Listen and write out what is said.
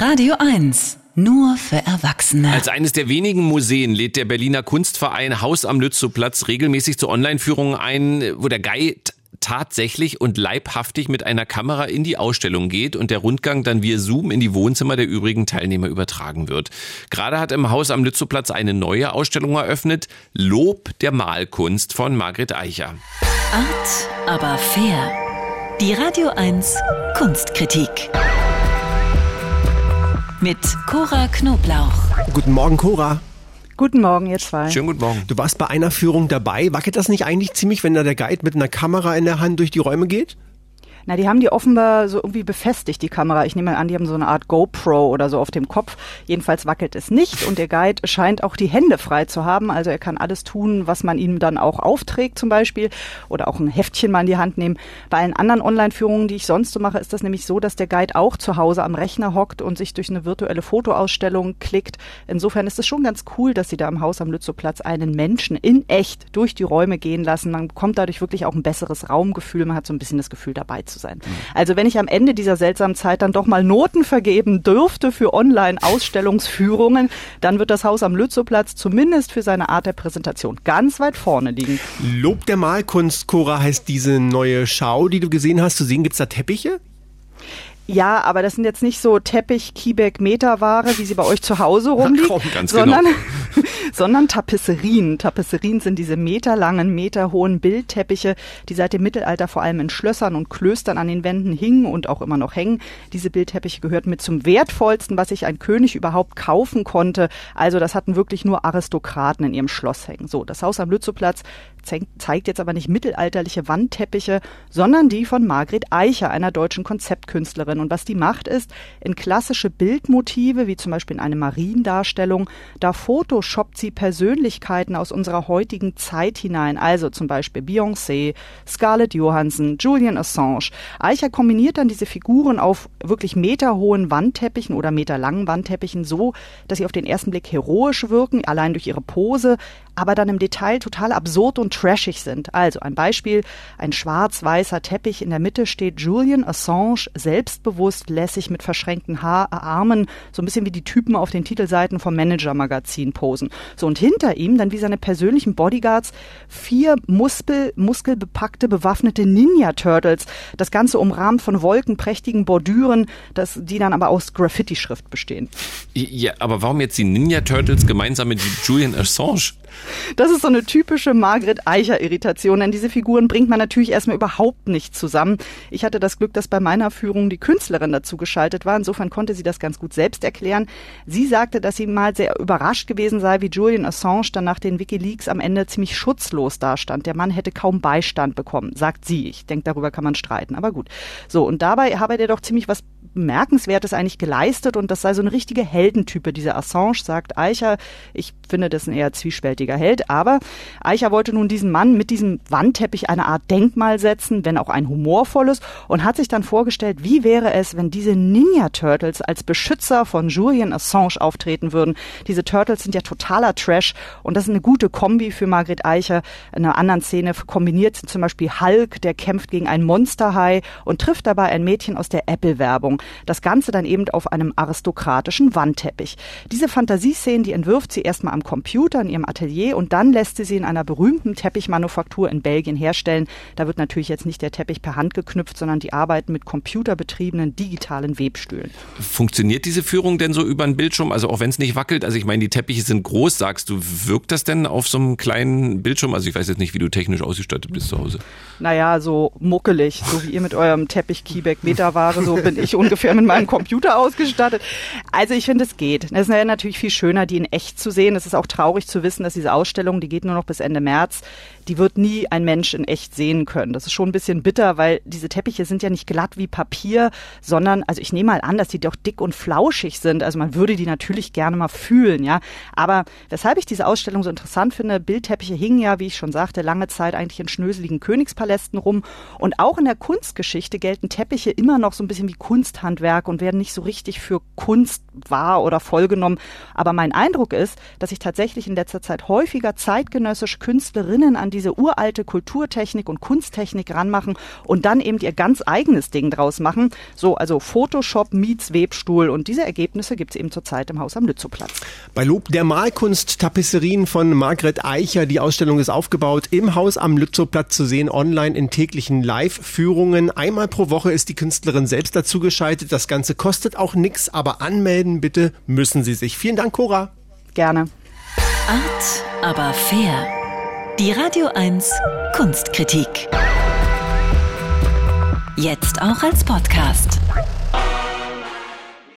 Radio 1. Nur für Erwachsene. Als eines der wenigen Museen lädt der Berliner Kunstverein Haus am Lützowplatz regelmäßig zu Online-Führungen ein, wo der Guide tatsächlich und leibhaftig mit einer Kamera in die Ausstellung geht und der Rundgang dann via Zoom in die Wohnzimmer der übrigen Teilnehmer übertragen wird. Gerade hat im Haus am Lützowplatz eine neue Ausstellung eröffnet, Lob der Malkunst von Margret Eicher. Art, aber fair. Die Radio 1 Kunstkritik. Mit Cora Knoblauch. Guten Morgen, Cora. Guten Morgen, ihr zwei. Schönen guten Morgen. Du warst bei einer Führung dabei. Wackelt das nicht eigentlich ziemlich, wenn da der Guide mit einer Kamera in der Hand durch die Räume geht? Na, die haben die offenbar so irgendwie befestigt, die Kamera. Ich nehme mal an, die haben so eine Art GoPro oder so auf dem Kopf. Jedenfalls wackelt es nicht und der Guide scheint auch die Hände frei zu haben. Also er kann alles tun, was man ihm dann auch aufträgt zum Beispiel oder auch ein Heftchen mal in die Hand nehmen. Bei allen anderen Online-Führungen, die ich sonst so mache, ist das nämlich so, dass der Guide auch zu Hause am Rechner hockt und sich durch eine virtuelle Fotoausstellung klickt. Insofern ist es schon ganz cool, dass sie da im Haus am Lützowplatz einen Menschen in echt durch die Räume gehen lassen. Man bekommt dadurch wirklich auch ein besseres Raumgefühl. Man hat so ein bisschen das Gefühl dabei zu sein. Also wenn ich am Ende dieser seltsamen Zeit dann doch mal Noten vergeben dürfte für Online-Ausstellungsführungen, dann wird das Haus am Lützowplatz zumindest für seine Art der Präsentation ganz weit vorne liegen. Lob der Malkunst, Cora, heißt diese neue Schau, die du gesehen hast. Zu sehen, gibt's da Teppiche? Ja, aber das sind jetzt nicht so Teppich, Kiebeck, Meterware, wie sie bei euch zu Hause rumliegt, sondern, genau. sondern Tapisserien. Tapisserien sind diese meterlangen, meterhohen Bildteppiche, die seit dem Mittelalter vor allem in Schlössern und Klöstern an den Wänden hingen und auch immer noch hängen. Diese Bildteppiche gehörten mit zum wertvollsten, was sich ein König überhaupt kaufen konnte. Also das hatten wirklich nur Aristokraten in ihrem Schloss hängen. So, das Haus am Lützowplatz zeigt jetzt aber nicht mittelalterliche Wandteppiche, sondern die von Margret Eicher, einer deutschen Konzeptkünstlerin. Und was die macht, ist, in klassische Bildmotive, wie zum Beispiel in eine Mariendarstellung, da photoshoppt sie Persönlichkeiten aus unserer heutigen Zeit hinein. Also zum Beispiel Beyoncé, Scarlett Johansson, Julian Assange. Eicher kombiniert dann diese Figuren auf wirklich meterhohen Wandteppichen oder meterlangen Wandteppichen so, dass sie auf den ersten Blick heroisch wirken, allein durch ihre Pose, aber dann im Detail total absurd und trashig sind. Also ein Beispiel, ein schwarz-weißer Teppich, in der Mitte steht Julian Assange, selbstbewusst, lässig mit verschränkten Haar, Armen, so ein bisschen wie die Typen auf den Titelseiten vom Manager-Magazin posen. So und hinter ihm dann wie seine persönlichen Bodyguards vier Muskel, muskelbepackte, bewaffnete Ninja-Turtles. Das Ganze umrahmt von wolkenprächtigen Bordüren, das, die dann aber aus Graffiti-Schrift bestehen. Ja, aber warum jetzt die Ninja Turtles gemeinsam mit Julian Assange? Das ist so eine typische Margret Eicher-Irritation, denn diese Figuren bringt man natürlich erstmal überhaupt nicht zusammen. Ich hatte das Glück, dass bei meiner Führung die Künstlerin dazu geschaltet war. Insofern konnte sie das ganz gut selbst erklären. Sie sagte, dass sie mal sehr überrascht gewesen sei, wie Julian Assange dann nach den Wikileaks am Ende ziemlich schutzlos dastand. Der Mann hätte kaum Beistand bekommen, sagt sie. Ich denke, darüber kann man streiten, aber gut. So, und dabei habe er doch ziemlich was Bemerkenswertes eigentlich geleistet und das sei so eine richtige Heldentype. Dieser Assange sagt Eicher, ich finde das ein eher zwiespältiger Held, aber Eicher wollte nun diesen Mann mit diesem Wandteppich eine Art Denkmal setzen, wenn auch ein humorvolles und hat sich dann vorgestellt, wie wäre es, wenn diese Ninja Turtles als Beschützer von Julian Assange auftreten würden. Diese Turtles sind ja totaler Trash und das ist eine gute Kombi für Margret Eicher. In einer anderen Szene kombiniert sie zum Beispiel Hulk, der kämpft gegen ein Monsterhai und trifft dabei ein Mädchen aus der Apple-Werbung. Das Ganze dann eben auf einem aristokratischen Wandteppich. Diese Fantasieszenen, die entwirft sie erstmal am Computer in ihrem Atelier und dann lässt sie sie in einer berühmten Teppichmanufaktur in Belgien herstellen. Da wird natürlich jetzt nicht der Teppich per Hand geknüpft, sondern die arbeiten mit computerbetriebenen digitalen Webstühlen. Funktioniert diese Führung denn so über einen Bildschirm? Also auch wenn es nicht wackelt, also ich meine, die Teppiche sind groß, sagst du, wirkt das denn auf so einem kleinen Bildschirm? Also ich weiß jetzt nicht, wie du technisch ausgestattet bist zu Hause. Naja, so muckelig, so wie ihr mit eurem Teppich Kiebeck Meterware, so bin ich ungefähr mit meinem Computer ausgestattet. Also ich finde, es geht. Es ist natürlich viel schöner, die in echt zu sehen. Es ist auch traurig zu wissen, dass diese Ausstellung, die geht nur noch bis Ende März, die wird nie ein Mensch in echt sehen können. Das ist schon ein bisschen bitter, weil diese Teppiche sind ja nicht glatt wie Papier, sondern, also ich nehme mal an, dass die doch dick und flauschig sind. Also man würde die natürlich gerne mal fühlen, ja. Aber weshalb ich diese Ausstellung so interessant finde, Bildteppiche hingen ja, wie ich schon sagte, lange Zeit eigentlich in schnöseligen Königspalästen rum. Und auch in der Kunstgeschichte gelten Teppiche immer noch so ein bisschen wie Kunsthandwerk und werden nicht so richtig für Kunst wahr oder vollgenommen. Aber mein Eindruck ist, dass sich tatsächlich in letzter Zeit häufiger zeitgenössische Künstlerinnen an diese uralte Kulturtechnik und Kunsttechnik ranmachen und dann eben ihr ganz eigenes Ding draus machen. So, also Photoshop meets Webstuhl und diese Ergebnisse gibt es eben zurzeit im Haus am Lützowplatz. Bei Lob der Malkunst Tapisserien von Margret Eicher. Die Ausstellung ist aufgebaut im Haus am Lützowplatz zu sehen, online in täglichen Live-Führungen. Einmal pro Woche ist die Künstlerin selbst dazu geschaltet. Das Ganze kostet auch nichts, aber anmelden bitte müssen Sie sich. Vielen Dank, Cora. Gerne. Art, aber fair. Die Radio 1 Kunstkritik. Jetzt auch als Podcast.